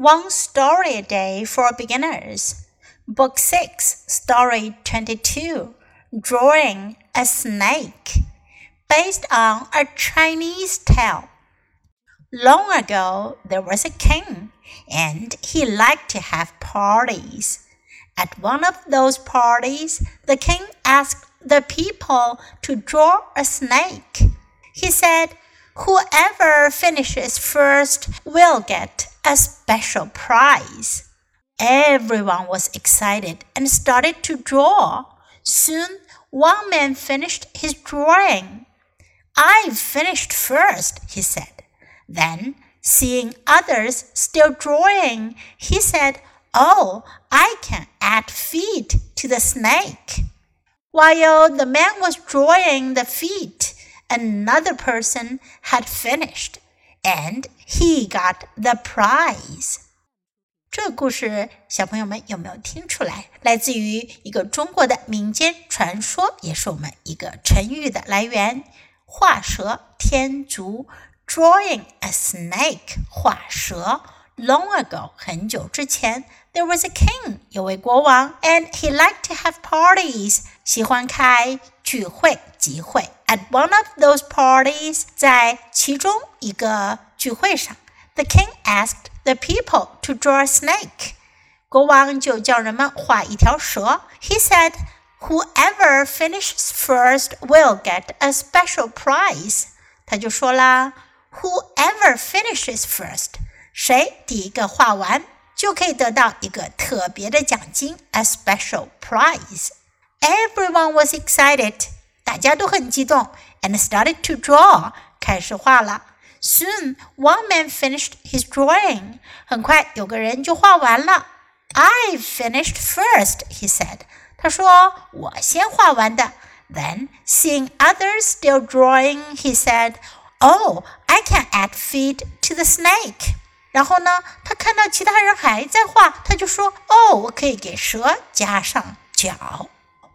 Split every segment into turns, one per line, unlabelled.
One Story a Day for Beginners, Book 6, Story 22 Drawing a Snake, based on a Chinese tale. Long ago, there was a king, and he liked to have parties. At one of those parties, the king asked the people to draw a snake. He said, Whoever finishes first will get a special prize. Everyone was excited and started to draw. Soon, one man finished his drawing. I finished first, he said. Then, seeing others still drawing, he said, Oh, I can add feet to the snake. While the man was drawing the feet, another person had finished, and he got the prize. 这个故事，小朋友们有没有听出来？来自于一个中国的民间传说，也是我们一个成语的来源——画蛇添足 （drawing a snake）。画蛇。Long ago，很久之前，there was a king，有位国王，and he liked to have parties，喜欢开聚会 集会。At one of those parties，在其中一个聚会上，the king asked the people to draw a snake。国王就叫人们画一条蛇。He said, "Whoever finishes first will get a special prize." 他就说啦，Whoever finishes first。谁第一个画完，就可以得到一个特别的奖金，a special prize. Everyone was excited， 大家都很激动，and started to draw，开始画了。Soon one man finished his drawing，很快有个人就画完了。I finished first, he said. 他说我先画完的。Then, seeing others still drawing, he said, "Oh, I can add feet to the snake." 然后呢，他看到其他人还在画，他就说：“哦，我可以给蛇加上脚。” ”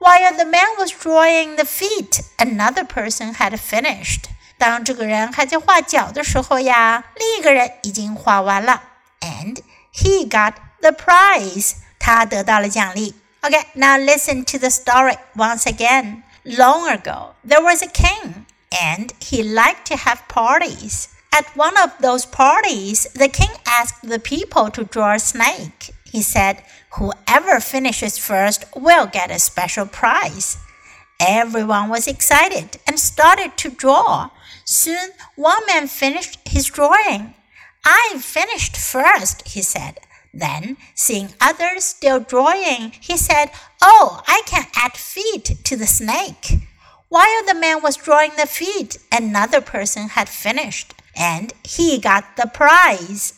While the man was drawing the feet, another person had finished. 当这个人还在画脚的时候呀，另一个人已经画完了，and he got the prize. 他得到了奖励。Okay, now listen to the story once again. Long ago, there was a king, and he liked to have parties. At one of those parties, the king asked the people to draw a snake. He said, Whoever finishes first will get a special prize. Everyone was excited and started to draw. Soon, one man finished his drawing. I finished first, he said. Then, seeing others still drawing, he said, Oh, I can add feet to the snake. While the man was drawing the feet, another person had finished and he got the prize.